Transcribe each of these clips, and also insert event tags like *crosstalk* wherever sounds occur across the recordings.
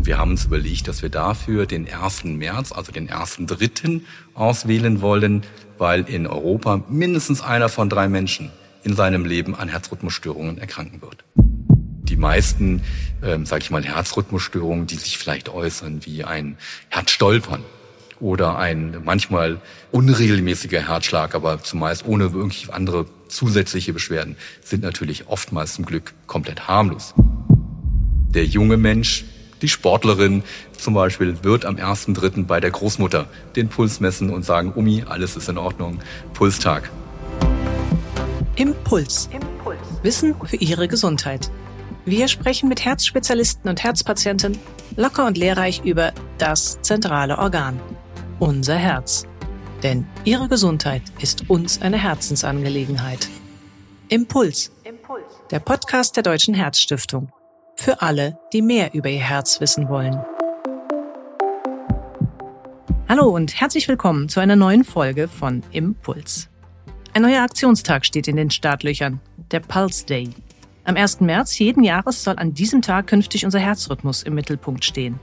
Und wir haben uns überlegt, dass wir dafür den 1. März, also den 1.3. auswählen wollen, weil in Europa mindestens einer von drei Menschen in seinem Leben an Herzrhythmusstörungen erkranken wird. Die meisten, ähm, sage ich mal, Herzrhythmusstörungen, die sich vielleicht äußern wie ein Herzstolpern oder ein manchmal unregelmäßiger Herzschlag, aber zumeist ohne irgendwie andere zusätzliche Beschwerden, sind natürlich oftmals zum Glück komplett harmlos. Der junge Mensch, die Sportlerin zum Beispiel, wird am 1.3. bei der Großmutter den Puls messen und sagen, Umi, alles ist in Ordnung, Pulstag. Impuls. Impuls. Wissen für Ihre Gesundheit. Wir sprechen mit Herzspezialisten und Herzpatienten locker und lehrreich über das zentrale Organ, unser Herz. Denn Ihre Gesundheit ist uns eine Herzensangelegenheit. Impuls. Impuls. Der Podcast der Deutschen Herzstiftung. Für alle, die mehr über ihr Herz wissen wollen. Hallo und herzlich willkommen zu einer neuen Folge von Impuls. Ein neuer Aktionstag steht in den Startlöchern, der Pulse Day. Am 1. März jeden Jahres soll an diesem Tag künftig unser Herzrhythmus im Mittelpunkt stehen.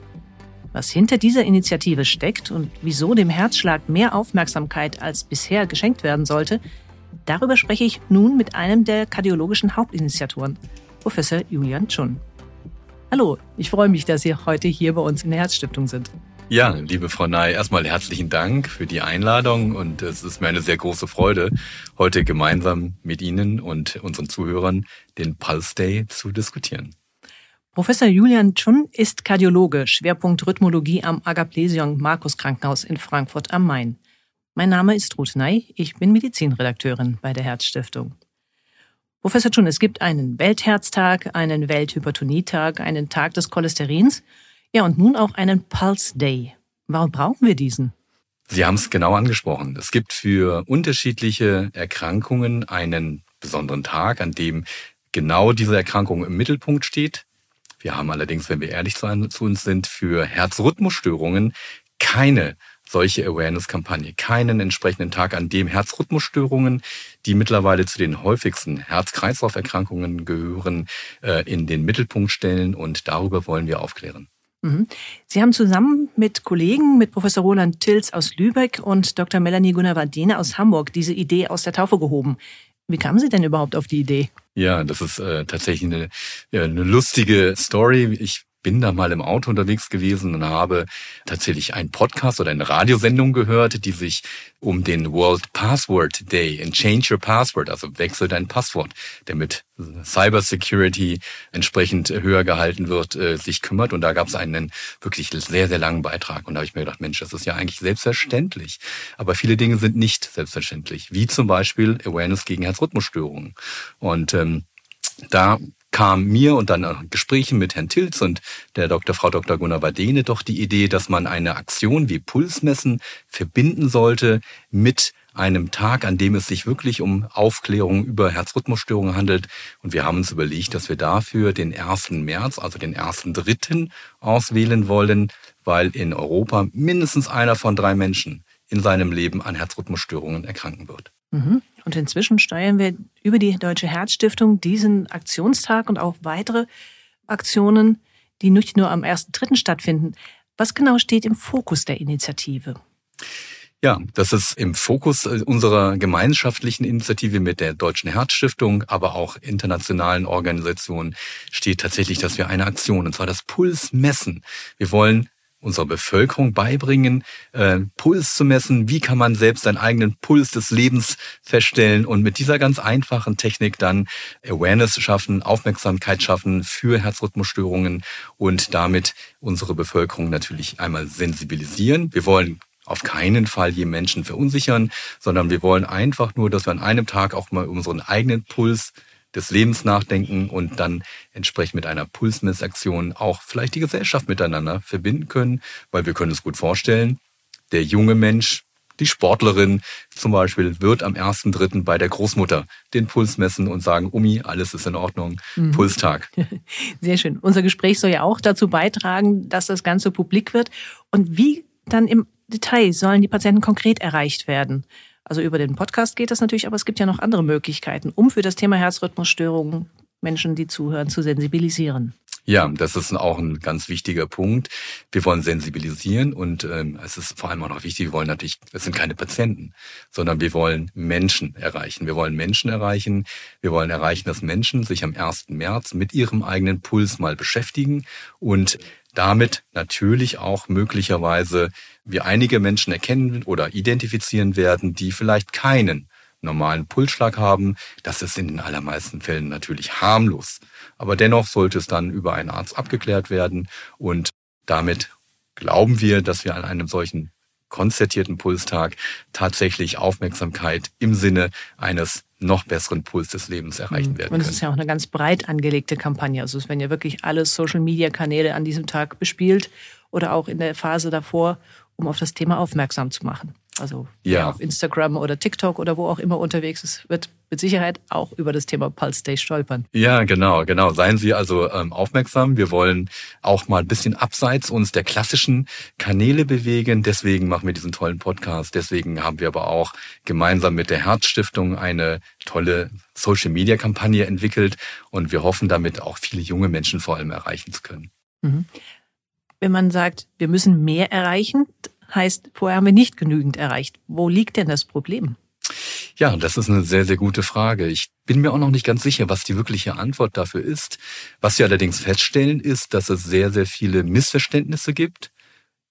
Was hinter dieser Initiative steckt und wieso dem Herzschlag mehr Aufmerksamkeit als bisher geschenkt werden sollte, darüber spreche ich nun mit einem der kardiologischen Hauptinitiatoren, Professor Julian Chun. Hallo, ich freue mich, dass Sie heute hier bei uns in der Herzstiftung sind. Ja, liebe Frau Ney, erstmal herzlichen Dank für die Einladung und es ist mir eine sehr große Freude, heute gemeinsam mit Ihnen und unseren Zuhörern den Pulse Day zu diskutieren. Professor Julian Chun ist Kardiologe, Schwerpunkt Rhythmologie am Agaplesion Markus Krankenhaus in Frankfurt am Main. Mein Name ist Ruth Ney, ich bin Medizinredakteurin bei der Herzstiftung. Professor Chun, es gibt einen Weltherztag, einen Welthypertonietag, einen Tag des Cholesterins – ja, und nun auch einen Pulse Day. Warum brauchen wir diesen? Sie haben es genau angesprochen. Es gibt für unterschiedliche Erkrankungen einen besonderen Tag, an dem genau diese Erkrankung im Mittelpunkt steht. Wir haben allerdings, wenn wir ehrlich zu uns sind, für Herzrhythmusstörungen keine solche Awareness-Kampagne, keinen entsprechenden Tag, an dem Herzrhythmusstörungen, die mittlerweile zu den häufigsten Herz-Kreislauf-Erkrankungen gehören, äh, in den Mittelpunkt stellen und darüber wollen wir aufklären. Mhm. Sie haben zusammen mit Kollegen, mit Professor Roland Tilz aus Lübeck und Dr. Melanie Gunnar-Wadene aus Hamburg diese Idee aus der Taufe gehoben. Wie kamen Sie denn überhaupt auf die Idee? Ja, das ist äh, tatsächlich eine, eine lustige Story. Ich bin da mal im Auto unterwegs gewesen und habe tatsächlich einen Podcast oder eine Radiosendung gehört, die sich um den World Password Day in Change Your Password, also wechsel dein Passwort, der mit Cyber Security entsprechend höher gehalten wird, äh, sich kümmert. Und da gab es einen wirklich sehr, sehr langen Beitrag. Und da habe ich mir gedacht, Mensch, das ist ja eigentlich selbstverständlich. Aber viele Dinge sind nicht selbstverständlich, wie zum Beispiel Awareness gegen Herzrhythmusstörungen. Und ähm, da kam mir und dann Gesprächen mit Herrn Tilz und der Dr. Frau Dr. Gunnar Badene doch die Idee, dass man eine Aktion wie Pulsmessen verbinden sollte mit einem Tag, an dem es sich wirklich um Aufklärung über Herzrhythmusstörungen handelt. Und wir haben uns überlegt, dass wir dafür den 1. März, also den 1.3. auswählen wollen, weil in Europa mindestens einer von drei Menschen in seinem Leben an Herzrhythmusstörungen erkranken wird. Mhm. Und inzwischen steuern wir über die Deutsche Herzstiftung diesen Aktionstag und auch weitere Aktionen, die nicht nur am 1.3. stattfinden. Was genau steht im Fokus der Initiative? Ja, das ist im Fokus äh, unserer gemeinschaftlichen Initiative mit der Deutschen Herzstiftung, aber auch internationalen Organisationen steht tatsächlich, dass wir eine Aktion, und zwar das Puls messen. Wir wollen unserer Bevölkerung beibringen, äh, Puls zu messen. Wie kann man selbst seinen eigenen Puls des Lebens feststellen und mit dieser ganz einfachen Technik dann Awareness schaffen, Aufmerksamkeit schaffen für Herzrhythmusstörungen und damit unsere Bevölkerung natürlich einmal sensibilisieren. Wir wollen auf keinen Fall je Menschen verunsichern, sondern wir wollen einfach nur, dass wir an einem Tag auch mal unseren eigenen Puls des Lebens nachdenken und dann entsprechend mit einer Pulsmessaktion auch vielleicht die Gesellschaft miteinander verbinden können, weil wir können es gut vorstellen, der junge Mensch, die Sportlerin zum Beispiel wird am 1.3. bei der Großmutter den Puls messen und sagen, Umi, alles ist in Ordnung, mhm. Pulstag. *laughs* Sehr schön. Unser Gespräch soll ja auch dazu beitragen, dass das Ganze publik wird. Und wie dann im Detail sollen die Patienten konkret erreicht werden? Also über den Podcast geht das natürlich, aber es gibt ja noch andere Möglichkeiten, um für das Thema Herzrhythmusstörungen Menschen, die zuhören, zu sensibilisieren. Ja, das ist auch ein ganz wichtiger Punkt. Wir wollen sensibilisieren und ähm, es ist vor allem auch noch wichtig, wir wollen natürlich, es sind keine Patienten, sondern wir wollen Menschen erreichen. Wir wollen Menschen erreichen. Wir wollen erreichen, dass Menschen sich am 1. März mit ihrem eigenen Puls mal beschäftigen und damit natürlich auch möglicherweise wir einige Menschen erkennen oder identifizieren werden, die vielleicht keinen normalen Pulsschlag haben. Das ist in den allermeisten Fällen natürlich harmlos. Aber dennoch sollte es dann über einen Arzt abgeklärt werden und damit glauben wir, dass wir an einem solchen konzertierten Pulstag tatsächlich Aufmerksamkeit im Sinne eines noch besseren Puls des Lebens erreichen mhm. werden können. Und es ist ja auch eine ganz breit angelegte Kampagne. Also es werden ja wirklich alle Social-Media-Kanäle an diesem Tag bespielt oder auch in der Phase davor, um auf das Thema aufmerksam zu machen. Also ja. auf Instagram oder TikTok oder wo auch immer unterwegs ist, wird mit Sicherheit auch über das Thema Pulse Day stolpern. Ja, genau, genau. Seien Sie also ähm, aufmerksam. Wir wollen auch mal ein bisschen abseits uns der klassischen Kanäle bewegen. Deswegen machen wir diesen tollen Podcast. Deswegen haben wir aber auch gemeinsam mit der Herzstiftung eine tolle Social Media Kampagne entwickelt und wir hoffen damit auch viele junge Menschen vor allem erreichen zu können. Mhm. Wenn man sagt, wir müssen mehr erreichen, heißt, vorher haben wir nicht genügend erreicht. Wo liegt denn das Problem? Ja, das ist eine sehr, sehr gute Frage. Ich bin mir auch noch nicht ganz sicher, was die wirkliche Antwort dafür ist. Was wir allerdings feststellen, ist, dass es sehr, sehr viele Missverständnisse gibt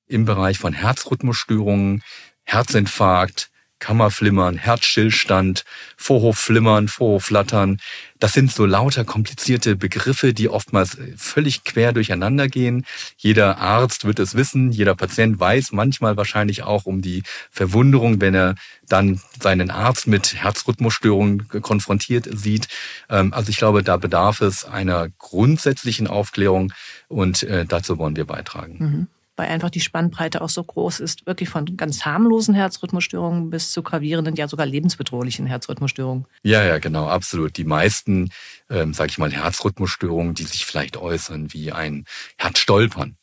im Bereich von Herzrhythmusstörungen, Herzinfarkt, Kammerflimmern, Herzstillstand, Vorhofflimmern, Vorhofflattern. Das sind so lauter komplizierte Begriffe, die oftmals völlig quer durcheinander gehen. Jeder Arzt wird es wissen, jeder Patient weiß manchmal wahrscheinlich auch um die Verwunderung, wenn er dann seinen Arzt mit Herzrhythmusstörungen konfrontiert sieht. Ähm, also ich glaube, da bedarf es einer grundsätzlichen Aufklärung und äh, dazu wollen wir beitragen. Mhm weil einfach die Spannbreite auch so groß ist, wirklich von ganz harmlosen Herzrhythmusstörungen bis zu gravierenden, ja sogar lebensbedrohlichen Herzrhythmusstörungen. Ja, ja, genau, absolut. Die meisten, ähm, sage ich mal, Herzrhythmusstörungen, die sich vielleicht äußern wie ein Herzstolpern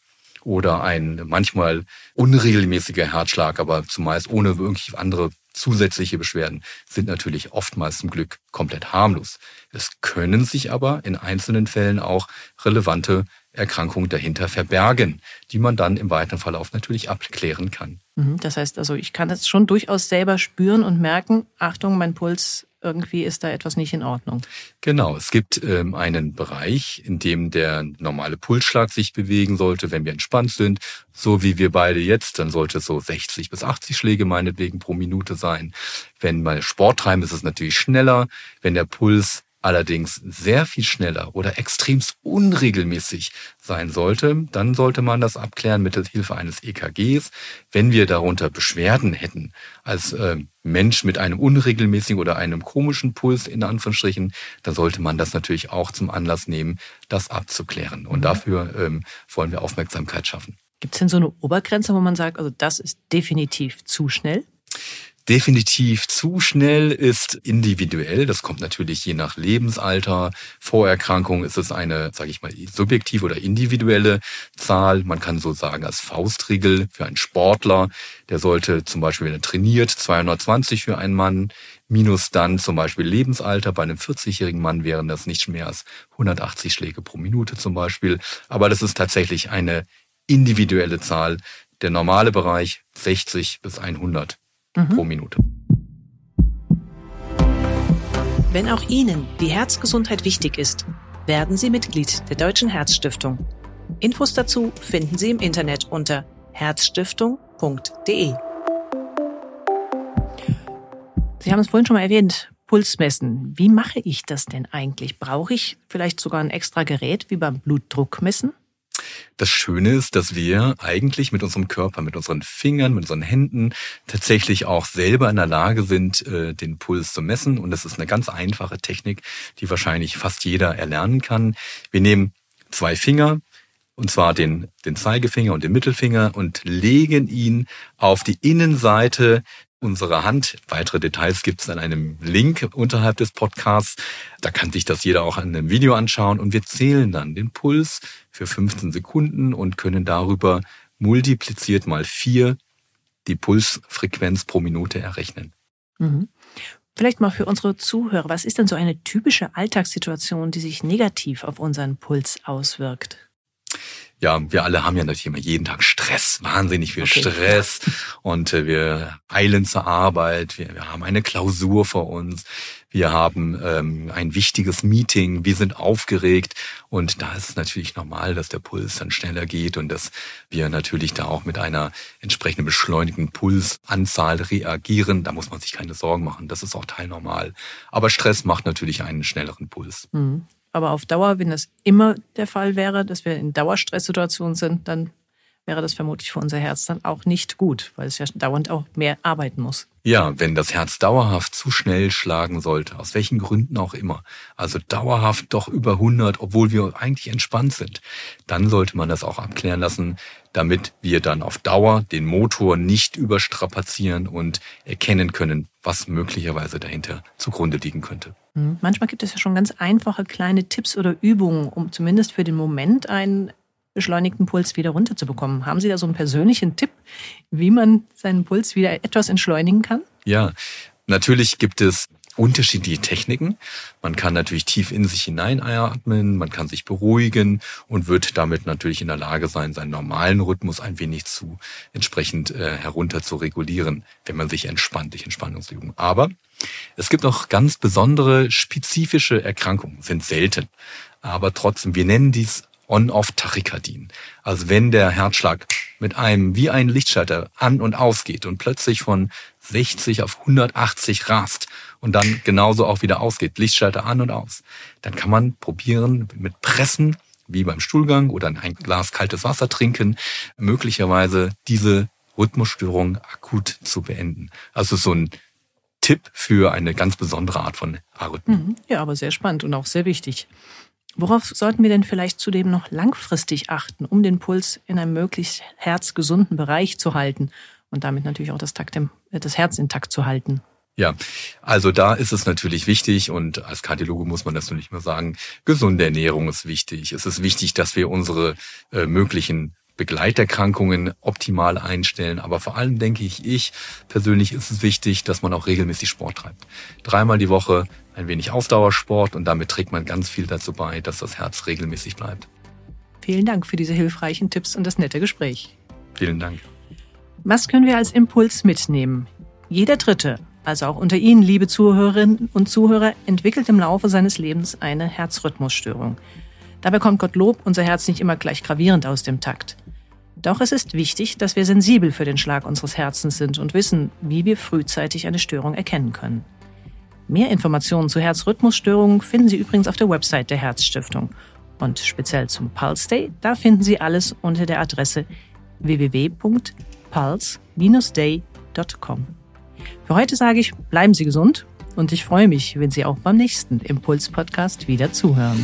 oder ein manchmal unregelmäßiger Herzschlag, aber zumeist ohne irgendwie andere zusätzliche Beschwerden, sind natürlich oftmals zum Glück komplett harmlos. Es können sich aber in einzelnen Fällen auch relevante Erkrankungen dahinter verbergen, die man dann im weiteren Verlauf natürlich abklären kann. Mhm, das heißt also, ich kann es schon durchaus selber spüren und merken, Achtung, mein Puls, irgendwie ist da etwas nicht in Ordnung. Genau, es gibt ähm, einen Bereich, in dem der normale Pulsschlag sich bewegen sollte, wenn wir entspannt sind, so wie wir beide jetzt, dann sollte es so 60 bis 80 Schläge meinetwegen pro Minute sein. Wenn wir Sport treiben, ist es natürlich schneller. Wenn der Puls allerdings sehr viel schneller oder extremst unregelmäßig sein sollte, dann sollte man das abklären mit Hilfe eines EKGs. Wenn wir darunter Beschwerden hätten, als äh, Mensch mit einem unregelmäßigen oder einem komischen Puls in Anführungsstrichen, dann sollte man das natürlich auch zum Anlass nehmen, das abzuklären. Und mhm. dafür ähm, wollen wir Aufmerksamkeit schaffen. Gibt es denn so eine Obergrenze, wo man sagt, also das ist definitiv zu schnell? Definitiv zu schnell ist individuell. Das kommt natürlich je nach Lebensalter. Vorerkrankung ist es eine, sage ich mal, subjektive oder individuelle Zahl. Man kann so sagen, als Faustregel für einen Sportler, der sollte zum Beispiel, wenn er trainiert, 220 für einen Mann, minus dann zum Beispiel Lebensalter. Bei einem 40-jährigen Mann wären das nicht mehr als 180 Schläge pro Minute zum Beispiel. Aber das ist tatsächlich eine individuelle Zahl. Der normale Bereich 60 bis 100 mhm. pro Minute. Wenn auch Ihnen die Herzgesundheit wichtig ist, werden Sie Mitglied der Deutschen Herzstiftung. Infos dazu finden Sie im Internet unter herzstiftung.de. Sie haben es vorhin schon mal erwähnt, Pulsmessen. Wie mache ich das denn eigentlich? Brauche ich vielleicht sogar ein extra Gerät wie beim Blutdruckmessen? Das Schöne ist, dass wir eigentlich mit unserem Körper, mit unseren Fingern, mit unseren Händen tatsächlich auch selber in der Lage sind, äh, den Puls zu messen. Und das ist eine ganz einfache Technik, die wahrscheinlich fast jeder erlernen kann. Wir nehmen zwei Finger, und zwar den, den Zeigefinger und den Mittelfinger und legen ihn auf die Innenseite unserer Hand. Weitere Details gibt es an einem Link unterhalb des Podcasts. Da kann sich das jeder auch an einem Video anschauen und wir zählen dann den Puls für 15 Sekunden und können darüber multipliziert mal vier die Pulsfrequenz pro Minute errechnen. Mhm. Vielleicht mal für unsere Zuhörer, was ist denn so eine typische Alltagssituation, die sich negativ auf unseren Puls auswirkt? Ja, wir alle haben ja natürlich immer jeden Tag Stress, wahnsinnig viel okay. Stress und äh, wir eilen zur Arbeit, wir, wir haben eine Klausur vor uns, wir haben ähm, ein wichtiges Meeting, wir sind aufgeregt und da ist es natürlich normal, dass der Puls dann schneller geht und dass wir natürlich da auch mit einer entsprechenden beschleunigten Pulsanzahl reagieren. Da muss man sich keine Sorgen machen, das ist auch teilnormal. Aber Stress macht natürlich einen schnelleren Puls. Mhm. Aber auf Dauer, wenn das immer der Fall wäre, dass wir in Dauerstresssituationen sind, dann wäre das vermutlich für unser Herz dann auch nicht gut, weil es ja dauernd auch mehr arbeiten muss. Ja, wenn das Herz dauerhaft zu schnell schlagen sollte, aus welchen Gründen auch immer, also dauerhaft doch über 100, obwohl wir eigentlich entspannt sind, dann sollte man das auch abklären lassen, damit wir dann auf Dauer den Motor nicht überstrapazieren und erkennen können, was möglicherweise dahinter zugrunde liegen könnte. Hm, manchmal gibt es ja schon ganz einfache kleine Tipps oder Übungen, um zumindest für den Moment einen beschleunigten Puls wieder runterzubekommen. Haben Sie da so einen persönlichen Tipp, wie man seinen Puls wieder etwas entschleunigen kann? Ja, natürlich gibt es unterschiedliche Techniken. Man kann natürlich tief in sich hineinatmen, man kann sich beruhigen und wird damit natürlich in der Lage sein, seinen normalen Rhythmus ein wenig zu entsprechend äh, herunter zu regulieren, wenn man sich entspannt durch Entspannungsübungen. Aber es gibt auch ganz besondere spezifische Erkrankungen, sind selten. Aber trotzdem, wir nennen dies On-Off-Tachykardien. Also wenn der Herzschlag mit einem wie ein Lichtschalter an und ausgeht und plötzlich von 60 auf 180 rast und dann genauso auch wieder ausgeht, Lichtschalter an und aus, dann kann man probieren mit Pressen, wie beim Stuhlgang oder ein Glas kaltes Wasser trinken, möglicherweise diese Rhythmusstörung akut zu beenden. Also so ein Tipp für eine ganz besondere Art von Arrhythmie. Mhm. Ja, aber sehr spannend und auch sehr wichtig. Worauf sollten wir denn vielleicht zudem noch langfristig achten, um den Puls in einem möglichst herzgesunden Bereich zu halten und damit natürlich auch das, Takt im, das Herz intakt zu halten? Ja, also da ist es natürlich wichtig und als Kardiologe muss man das natürlich mal sagen, gesunde Ernährung ist wichtig. Es ist wichtig, dass wir unsere äh, möglichen Begleiterkrankungen optimal einstellen. Aber vor allem denke ich, ich persönlich ist es wichtig, dass man auch regelmäßig Sport treibt. Dreimal die Woche ein wenig Ausdauersport und damit trägt man ganz viel dazu bei, dass das Herz regelmäßig bleibt. Vielen Dank für diese hilfreichen Tipps und das nette Gespräch. Vielen Dank. Was können wir als Impuls mitnehmen? Jeder Dritte, also auch unter Ihnen, liebe Zuhörerinnen und Zuhörer, entwickelt im Laufe seines Lebens eine Herzrhythmusstörung. Dabei kommt Gottlob unser Herz nicht immer gleich gravierend aus dem Takt. Doch es ist wichtig, dass wir sensibel für den Schlag unseres Herzens sind und wissen, wie wir frühzeitig eine Störung erkennen können. Mehr Informationen zu Herzrhythmusstörungen finden Sie übrigens auf der Website der Herzstiftung. Und speziell zum Pulse Day, da finden Sie alles unter der Adresse www.pulse-day.com. Für heute sage ich, bleiben Sie gesund und ich freue mich, wenn Sie auch beim nächsten Impuls-Podcast wieder zuhören.